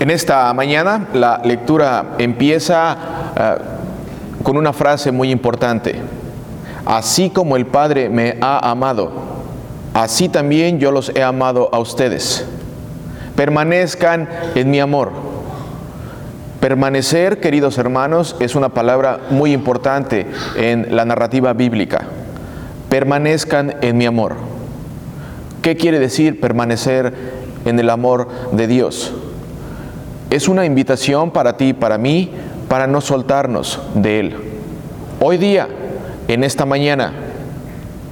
En esta mañana la lectura empieza eh, con una frase muy importante. Así como el Padre me ha amado, así también yo los he amado a ustedes. Permanezcan en mi amor. Permanecer, queridos hermanos, es una palabra muy importante en la narrativa bíblica. Permanezcan en mi amor. ¿Qué quiere decir permanecer en el amor de Dios? Es una invitación para ti y para mí para no soltarnos de Él. Hoy día, en esta mañana,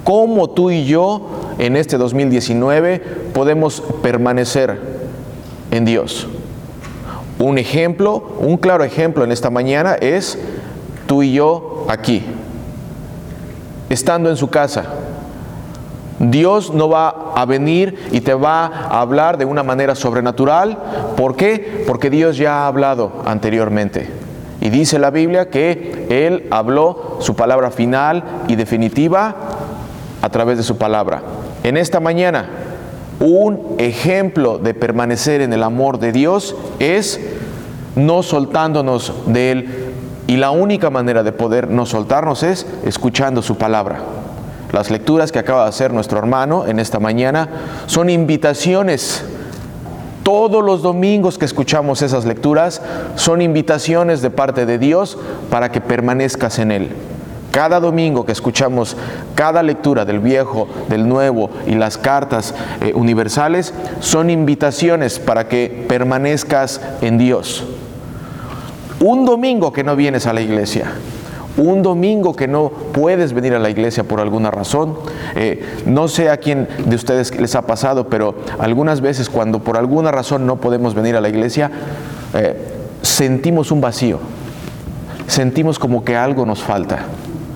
¿cómo tú y yo en este 2019 podemos permanecer en Dios? Un ejemplo, un claro ejemplo en esta mañana es tú y yo aquí, estando en su casa, Dios no va a venir y te va a hablar de una manera sobrenatural. ¿Por qué? Porque Dios ya ha hablado anteriormente. Y dice la Biblia que Él habló su palabra final y definitiva a través de su palabra. En esta mañana, un ejemplo de permanecer en el amor de Dios es no soltándonos de Él. Y la única manera de poder no soltarnos es escuchando su palabra. Las lecturas que acaba de hacer nuestro hermano en esta mañana son invitaciones. Todos los domingos que escuchamos esas lecturas son invitaciones de parte de Dios para que permanezcas en Él. Cada domingo que escuchamos cada lectura del Viejo, del Nuevo y las cartas eh, universales son invitaciones para que permanezcas en Dios. Un domingo que no vienes a la iglesia, un domingo que no puedes venir a la iglesia por alguna razón. Eh, no sé a quién de ustedes les ha pasado, pero algunas veces cuando por alguna razón no podemos venir a la iglesia, eh, sentimos un vacío, sentimos como que algo nos falta,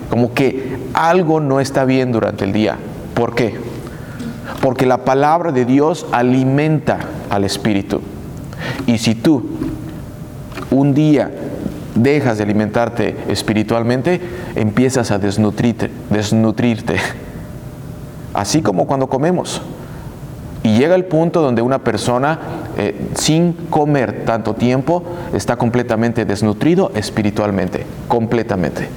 como que algo no está bien durante el día. ¿Por qué? Porque la palabra de Dios alimenta al espíritu. Y si tú un día dejas de alimentarte espiritualmente, empiezas a desnutrirte, desnutrirte. Así como cuando comemos. Y llega el punto donde una persona eh, sin comer tanto tiempo está completamente desnutrido espiritualmente, completamente.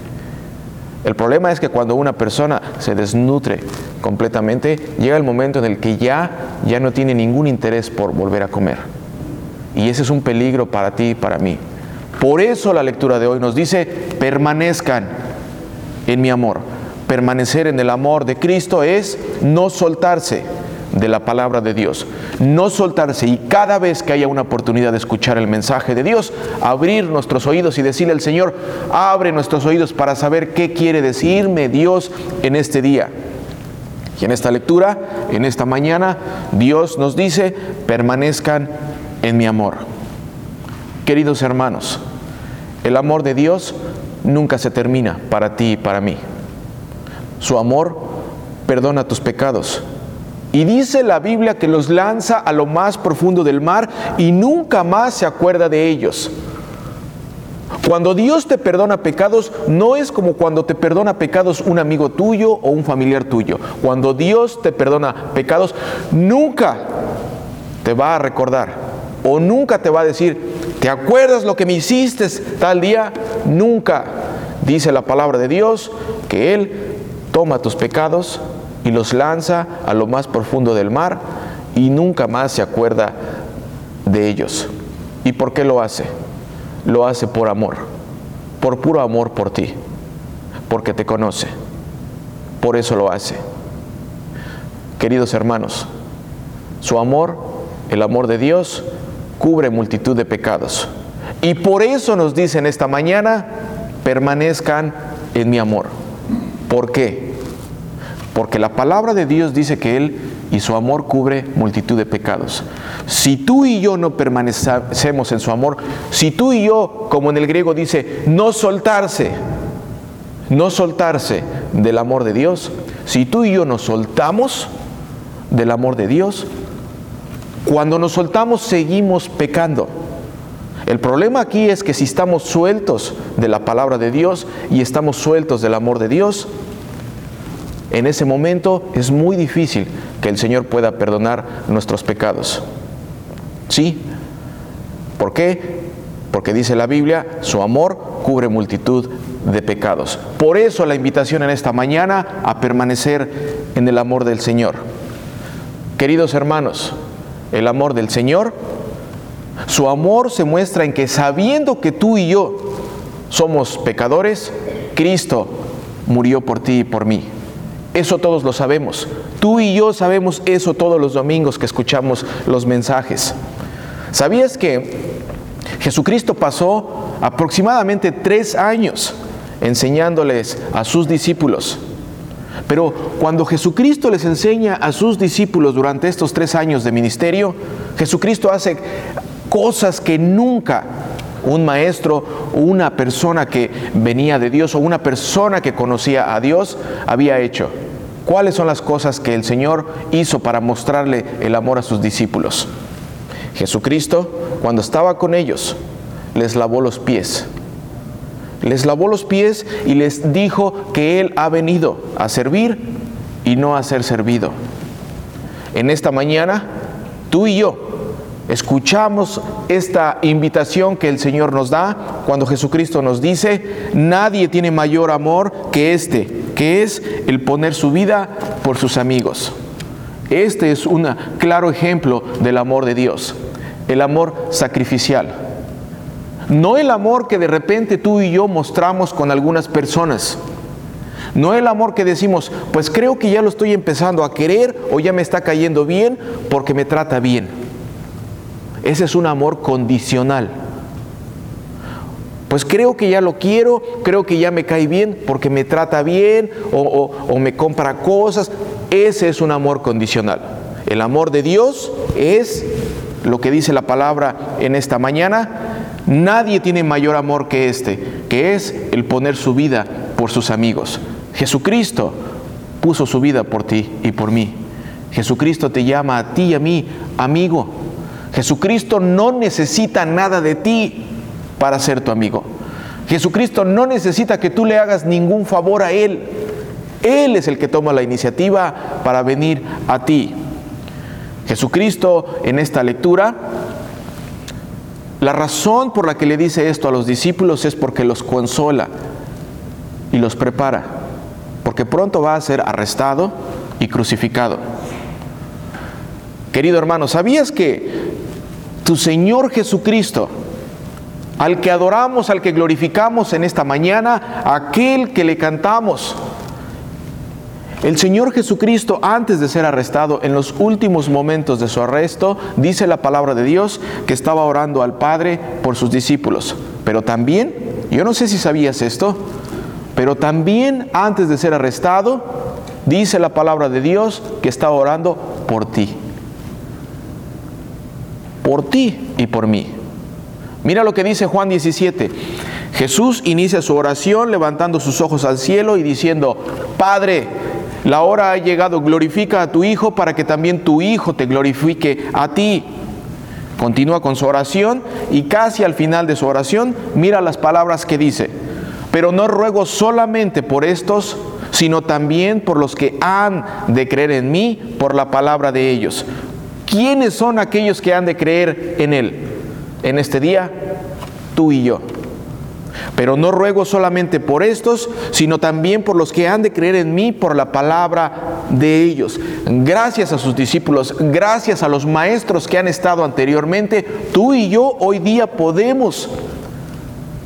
El problema es que cuando una persona se desnutre completamente, llega el momento en el que ya, ya no tiene ningún interés por volver a comer. Y ese es un peligro para ti y para mí. Por eso la lectura de hoy nos dice, permanezcan en mi amor. Permanecer en el amor de Cristo es no soltarse de la palabra de Dios, no soltarse y cada vez que haya una oportunidad de escuchar el mensaje de Dios, abrir nuestros oídos y decirle al Señor, abre nuestros oídos para saber qué quiere decirme Dios en este día. Y en esta lectura, en esta mañana, Dios nos dice, permanezcan en mi amor. Queridos hermanos, el amor de Dios nunca se termina para ti y para mí. Su amor perdona tus pecados. Y dice la Biblia que los lanza a lo más profundo del mar y nunca más se acuerda de ellos. Cuando Dios te perdona pecados, no es como cuando te perdona pecados un amigo tuyo o un familiar tuyo. Cuando Dios te perdona pecados, nunca te va a recordar o nunca te va a decir, ¿Te acuerdas lo que me hiciste tal día? Nunca. Dice la palabra de Dios que Él toma tus pecados y los lanza a lo más profundo del mar y nunca más se acuerda de ellos. ¿Y por qué lo hace? Lo hace por amor, por puro amor por ti, porque te conoce. Por eso lo hace. Queridos hermanos, su amor, el amor de Dios, cubre multitud de pecados. Y por eso nos dicen esta mañana, permanezcan en mi amor. ¿Por qué? Porque la palabra de Dios dice que Él y su amor cubre multitud de pecados. Si tú y yo no permanecemos en su amor, si tú y yo, como en el griego dice, no soltarse, no soltarse del amor de Dios, si tú y yo nos soltamos del amor de Dios, cuando nos soltamos seguimos pecando. El problema aquí es que si estamos sueltos de la palabra de Dios y estamos sueltos del amor de Dios, en ese momento es muy difícil que el Señor pueda perdonar nuestros pecados. Sí, ¿Por qué? Porque dice la Biblia, su amor cubre multitud de pecados. Por eso la invitación en esta mañana a permanecer en el amor del Señor. Queridos hermanos, el amor del Señor, su amor se muestra en que sabiendo que tú y yo somos pecadores, Cristo murió por ti y por mí. Eso todos lo sabemos. Tú y yo sabemos eso todos los domingos que escuchamos los mensajes. ¿Sabías que Jesucristo pasó aproximadamente tres años enseñándoles a sus discípulos? Pero cuando Jesucristo les enseña a sus discípulos durante estos tres años de ministerio, Jesucristo hace cosas que nunca un maestro una persona que venía de Dios o una persona que conocía a Dios había hecho. ¿Cuáles son las cosas que el Señor hizo para mostrarle el amor a sus discípulos? Jesucristo, cuando estaba con ellos, les lavó los pies. Les lavó los pies y les dijo que Él ha venido a servir y no a ser servido. En esta mañana, tú y yo escuchamos esta invitación que el Señor nos da cuando Jesucristo nos dice, nadie tiene mayor amor que este, que es el poner su vida por sus amigos. Este es un claro ejemplo del amor de Dios, el amor sacrificial. No el amor que de repente tú y yo mostramos con algunas personas. No el amor que decimos, pues creo que ya lo estoy empezando a querer o ya me está cayendo bien porque me trata bien. Ese es un amor condicional. Pues creo que ya lo quiero, creo que ya me cae bien porque me trata bien o, me compra cosas. Ese es un amor condicional. El amor de Dios es lo que dice la palabra en esta mañana. Nadie tiene mayor amor que este, que es el poner su vida por sus amigos. Jesucristo puso su vida por ti y por mí. Jesucristo te llama a ti y a mí, amigo. Jesucristo no necesita nada de ti para ser tu amigo. Jesucristo no necesita que tú le hagas ningún favor a Él. Él es el que toma la iniciativa para venir a ti. Jesucristo en esta lectura, la razón por la que le dice esto a los discípulos es porque los consola y los prepara, porque pronto va a ser arrestado y crucificado. Querido hermano, ¿sabías que tu Señor Jesucristo, al que adoramos, al que glorificamos en esta mañana, aquel que le cantamos. El Señor Jesucristo, antes de ser arrestado, en los últimos momentos de su arresto, dice la palabra de Dios que estaba orando al Padre por sus discípulos. Pero también, yo no sé si sabías esto, pero también antes de ser arrestado, dice la palabra de Dios que estaba orando por ti por ti y por mí. Mira lo que dice Juan 17. Jesús inicia su oración levantando sus ojos al cielo y diciendo, Padre, la hora ha llegado, glorifica a tu Hijo para que también tu Hijo te glorifique a ti. Continúa con su oración y casi al final de su oración mira las palabras que dice, pero no ruego solamente por estos, sino también por los que han de creer en mí por la palabra de ellos, ¿Quiénes son aquellos que han de creer en Él? En este día, tú y yo. Pero no ruego solamente por estos, sino también por los que han de creer en mí por la palabra de ellos. Gracias a sus discípulos, gracias a los maestros que han estado anteriormente, tú y yo hoy día podemos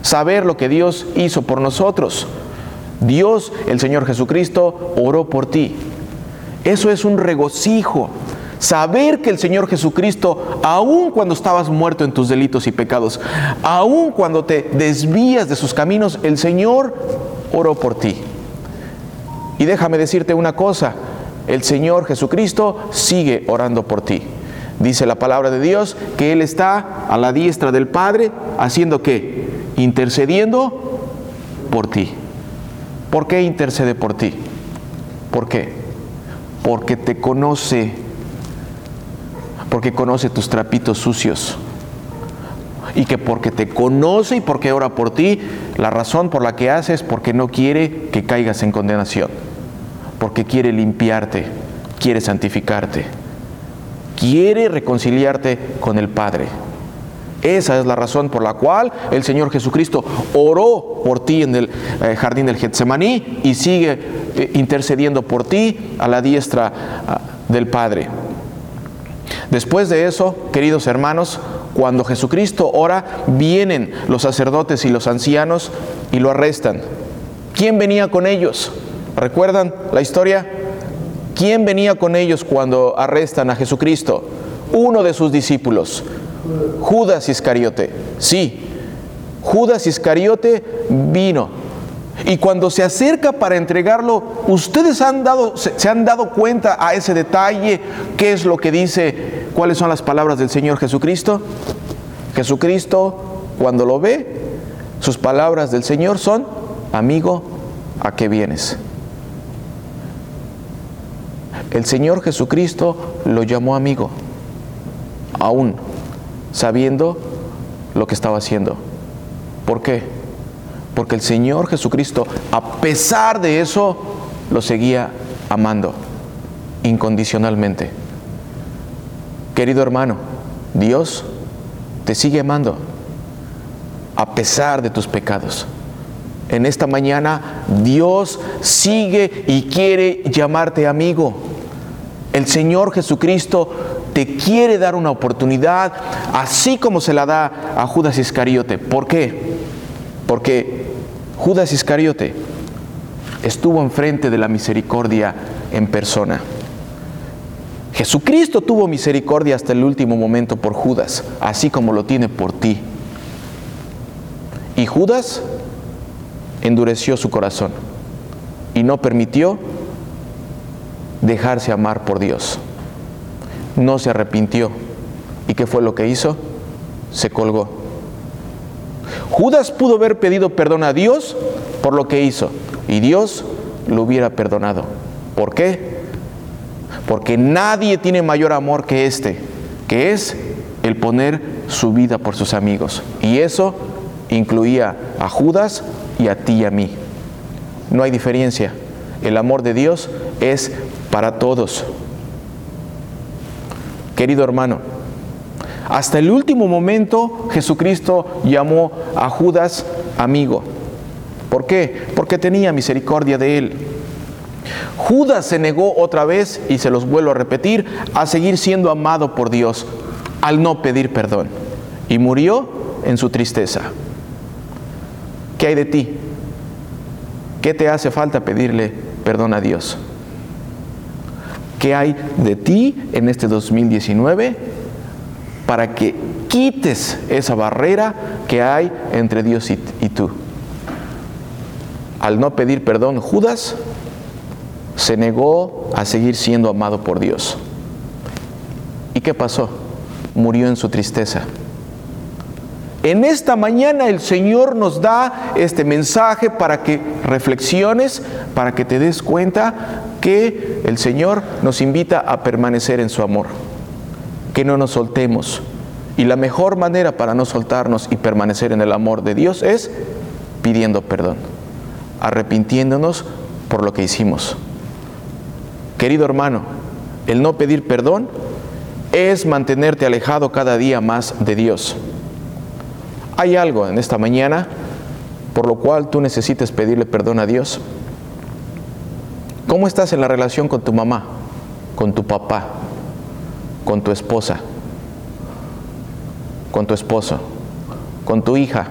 saber lo que Dios hizo por nosotros. Dios, el Señor Jesucristo, oró por ti. Eso es un regocijo. Saber que el Señor Jesucristo, aun cuando estabas muerto en tus delitos y pecados, aun cuando te desvías de sus caminos, el Señor oró por ti. Y déjame decirte una cosa, el Señor Jesucristo sigue orando por ti. Dice la palabra de Dios que Él está a la diestra del Padre haciendo qué? Intercediendo por ti. ¿Por qué intercede por ti? ¿Por qué? Porque te conoce porque conoce tus trapitos sucios. Y que porque te conoce y porque ora por ti, la razón por la que hace es porque no quiere que caigas en condenación. Porque quiere limpiarte, quiere santificarte, quiere reconciliarte con el Padre. Esa es la razón por la cual el Señor Jesucristo oró por ti en el eh, jardín del Getsemaní y sigue eh, intercediendo por ti a la diestra ah, del Padre. Después de eso, queridos hermanos, cuando Jesucristo ora, vienen los sacerdotes y los ancianos y lo arrestan. ¿Quién venía con ellos? ¿Recuerdan la historia? ¿Quién venía con ellos cuando arrestan a Jesucristo? Uno de sus discípulos, Judas Iscariote. Sí, Judas Iscariote vino. Y cuando se acerca para entregarlo, ustedes han dado, se, han dado cuenta a ese detalle, qué es lo que dice, cuáles son las palabras del Señor Jesucristo. Jesucristo, cuando lo ve, sus palabras del Señor son, amigo, ¿a qué vienes? El Señor Jesucristo lo llamó amigo, aún sabiendo lo que estaba haciendo. ¿Por qué? Porque el Señor Jesucristo, a pesar de eso, lo seguía amando incondicionalmente. Querido hermano, Dios te sigue amando a pesar de tus pecados. En esta mañana Dios sigue y quiere llamarte amigo. El Señor Jesucristo te quiere dar una oportunidad, así como se la da a Judas Iscariote. ¿Por qué? Porque Judas Iscariote estuvo enfrente de la misericordia en persona. Jesucristo tuvo misericordia hasta el último momento por Judas, así como lo tiene por ti. Y Judas endureció su corazón y no permitió dejarse amar por Dios. No se arrepintió. ¿Y qué fue lo que hizo? Se colgó. Judas pudo haber pedido perdón a Dios por lo que hizo y Dios lo hubiera perdonado. ¿Por qué? Porque nadie tiene mayor amor que este, que es el poner su vida por sus amigos. Y eso incluía a Judas y a ti y a mí. No hay diferencia. El amor de Dios es para todos. Querido hermano, hasta el último momento Jesucristo llamó a Judas amigo. ¿Por qué? Porque tenía misericordia de él. Judas se negó otra vez, y se los vuelvo a repetir, a seguir siendo amado por Dios al no pedir perdón. Y murió en su tristeza. ¿Qué hay de ti? ¿Qué te hace falta pedirle perdón a Dios? ¿Qué hay de ti en este 2019 para que quites esa barrera que hay entre Dios y, tú? Al no pedir perdón, Judas se negó a seguir siendo amado por Dios. ¿Y qué pasó? Murió en su tristeza. En esta mañana el Señor nos da este mensaje para que reflexiones, para que te des cuenta que el Señor nos invita a permanecer en su amor, que no nos soltemos. Y la mejor manera para no soltarnos y permanecer en el amor de Dios es pidiendo perdón, arrepintiéndonos por lo que hicimos. Querido hermano, el no pedir perdón es mantenerte alejado cada día más de Dios. Hay algo en esta mañana por lo cual tú necesites pedirle perdón a Dios. ¿Cómo estás en la relación con tu mamá, con tu papá, con tu esposa, con tu esposo, con tu hija?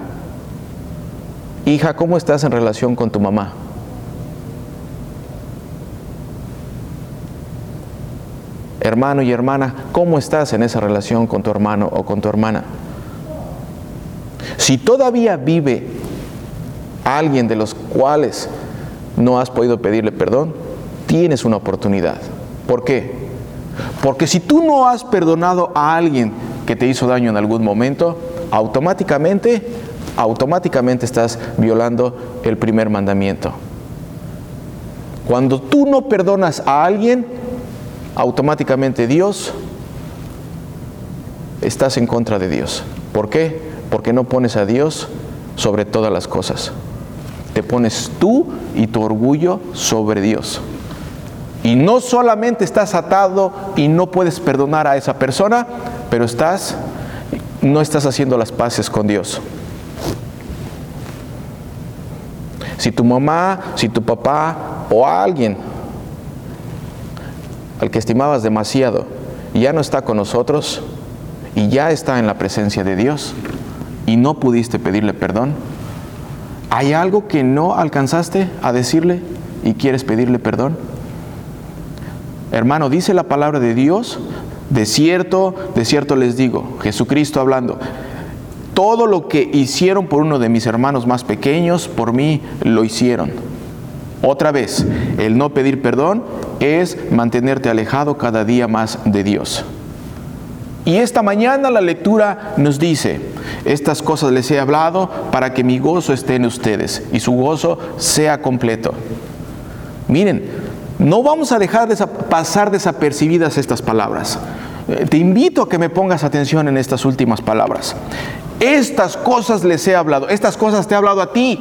Hija, ¿cómo estás en relación con tu mamá? Hermano y hermana, ¿cómo estás en esa relación con tu hermano o con tu hermana? Si todavía vive alguien de los cuales no has podido pedirle perdón, tienes una oportunidad. ¿Por qué? Porque si tú no has perdonado a alguien que te hizo daño en algún momento, automáticamente, automáticamente estás violando el primer mandamiento. Cuando tú no perdonas a alguien, automáticamente Dios estás en contra de Dios. ¿Por qué? Porque no pones a Dios sobre todas las cosas. Te pones tú y tu orgullo sobre Dios. Y no solamente estás atado y no puedes perdonar a esa persona, pero estás no estás haciendo las paces con Dios. Si tu mamá, si tu papá o alguien al que estimabas demasiado ya no está con nosotros y ya está en la presencia de Dios y no pudiste pedirle perdón, ¿hay algo que no alcanzaste a decirle y quieres pedirle perdón? Hermano, dice la palabra de Dios, de cierto, de cierto les digo, Jesucristo hablando, todo lo que hicieron por uno de mis hermanos más pequeños, por mí lo hicieron. Otra vez, el no pedir perdón es mantenerte alejado cada día más de Dios. Y esta mañana la lectura nos dice, estas cosas les he hablado para que mi gozo esté en ustedes y su gozo sea completo. Miren, no vamos a dejar de pasar desapercibidas estas palabras. Eh, te invito a que me pongas atención en estas últimas palabras. Estas cosas les he hablado, estas cosas te he hablado a ti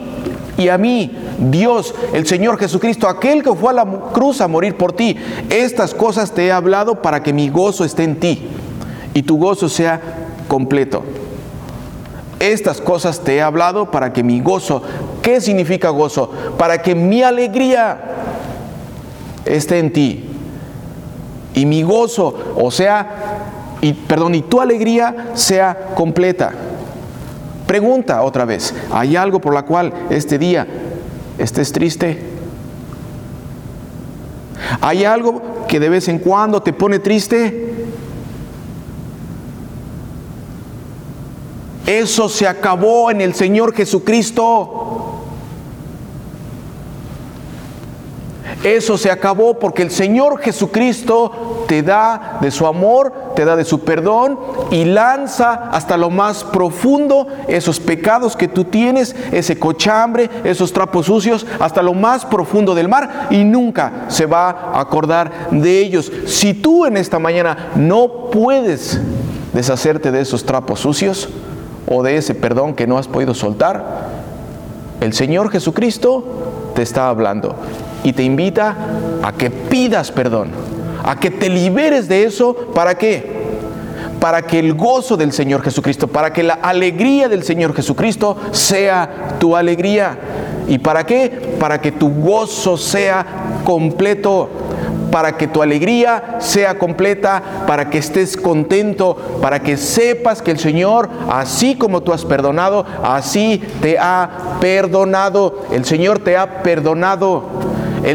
y a mí, Dios, el Señor Jesucristo, aquel que fue a la cruz a morir por ti. Estas cosas te he hablado para que mi gozo esté en ti y tu gozo sea completo. Estas cosas te he hablado para que mi gozo, ¿qué significa gozo? Para que mi alegría esté en ti. Y mi gozo, o sea, y perdón, y tu alegría sea completa. Pregunta otra vez, ¿hay algo por la cual este día estés triste? ¿Hay algo que de vez en cuando te pone triste? Eso se acabó en el Señor Jesucristo. Eso se acabó porque el Señor Jesucristo te da de su amor, te da de su perdón y lanza hasta lo más profundo esos pecados que tú tienes, ese cochambre, esos trapos sucios, hasta lo más profundo del mar y nunca se va a acordar de ellos. Si tú en esta mañana no puedes deshacerte de esos trapos sucios o de ese perdón que no has podido soltar, el Señor Jesucristo te está hablando y te invita a que pidas perdón, a que te liberes de eso. ¿Para qué? Para que el gozo del Señor Jesucristo, para que la alegría del Señor Jesucristo sea tu alegría. ¿Y para qué? Para que tu gozo sea completo para que tu alegría sea completa, para que estés contento, para que sepas que el Señor, así como tú has perdonado, así te ha perdonado. El Señor te ha perdonado.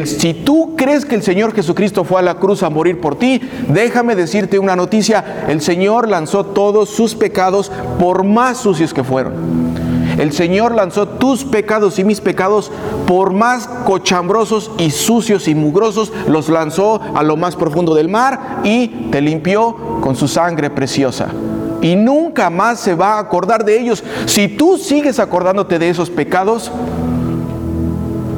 Si tú crees que el Señor Jesucristo fue a la cruz a morir por ti, déjame decirte una noticia. El Señor lanzó todos sus pecados por más sucios que fueron. El Señor lanzó tus pecados y mis pecados, por más cochambrosos y sucios y mugrosos, los lanzó a lo más profundo del mar y te limpió con su sangre preciosa. Y nunca más se va a acordar de ellos. Si tú sigues acordándote de esos pecados,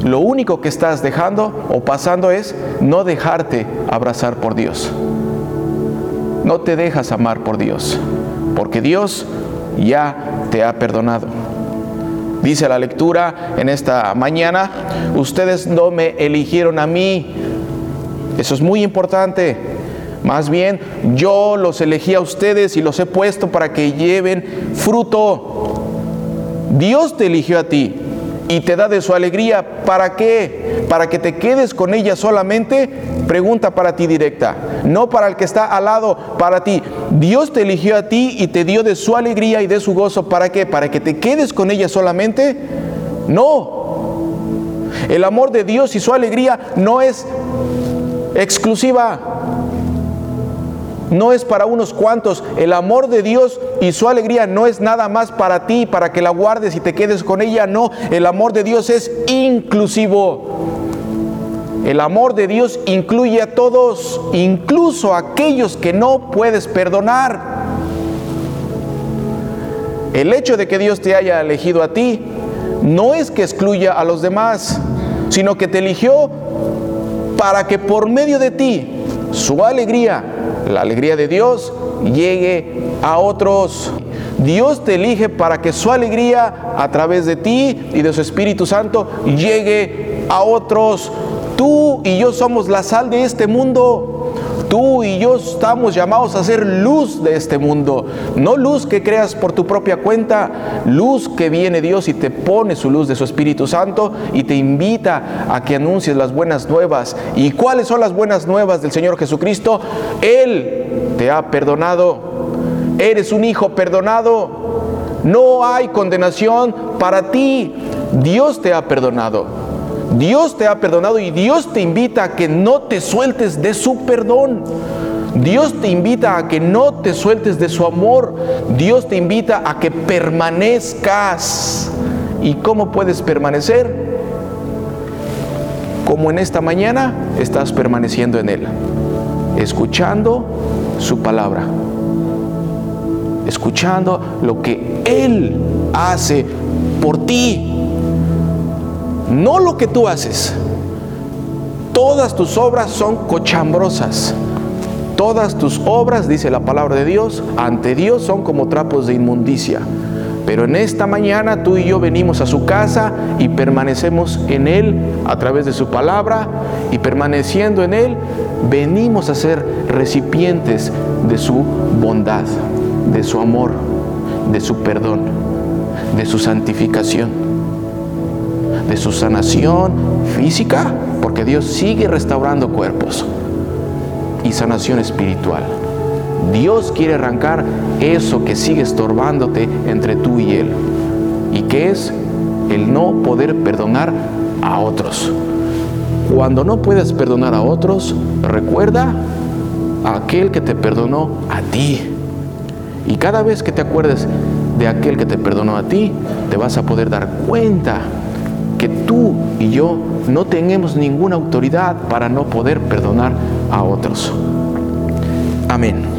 lo único que estás dejando o pasando es no dejarte abrazar por Dios. No te dejas amar por Dios, porque Dios ya te ha perdonado. Dice la lectura en esta mañana, ustedes no me eligieron a mí. Eso es muy importante. Más bien, yo los elegí a ustedes y los he puesto para que lleven fruto. Dios te eligió a ti y te da de su alegría. ¿Para qué? ¿Para que te quedes con ella solamente? Pregunta para ti directa, no para el que está al lado, para ti. Dios te eligió a ti y te dio de su alegría y de su gozo. ¿Para qué? ¿Para que te quedes con ella solamente? No. El amor de Dios y su alegría no es exclusiva no es para unos cuantos. El amor de Dios y su alegría no es nada más para ti, para que la guardes y te quedes con ella. No, el amor de Dios es inclusivo. El amor de Dios incluye a todos, incluso a aquellos que no puedes perdonar. El hecho de que Dios te haya elegido a ti no es que excluya a los demás, sino que te eligió para que por medio de ti su alegría la alegría de Dios llegue a otros. Dios te elige para que su alegría a través de ti y de su Espíritu Santo llegue a otros. Tú y yo somos la sal de este mundo. Tú y yo estamos llamados a ser luz de este mundo. No luz que creas por tu propia cuenta, luz que viene Dios y te pone su luz de su Espíritu Santo y te invita a que anuncies las buenas nuevas. ¿Y cuáles son las buenas nuevas del Señor Jesucristo? Él te ha perdonado. Eres un hijo perdonado. No hay condenación para ti. Dios te ha perdonado. Dios te ha perdonado y Dios te invita a que no te sueltes de su perdón. Dios te invita a que no te sueltes de su amor. Dios te invita a que permanezcas. ¿Y cómo puedes permanecer? Como en esta mañana estás permaneciendo en Él, escuchando su palabra, escuchando lo que Él hace por ti no lo que tú haces. Todas tus obras son cochambrosas. Todas tus obras, dice la palabra de Dios, ante Dios son como trapos de inmundicia. Pero en esta mañana tú y yo venimos a su casa y permanecemos en Él a través de su palabra y permaneciendo en Él venimos a ser recipientes de su bondad, de su amor, de su perdón, de su santificación de su sanación física, porque Dios sigue restaurando cuerpos, y sanación espiritual. Dios quiere arrancar eso que sigue estorbándote entre tú y Él, y que es el no poder perdonar a otros. Cuando no puedes perdonar a otros, recuerda a aquel que te perdonó a ti. Y cada vez que te acuerdes de aquel que te perdonó a ti, te vas a poder dar cuenta que tú y yo no tenemos ninguna autoridad para no poder perdonar a otros. Amén.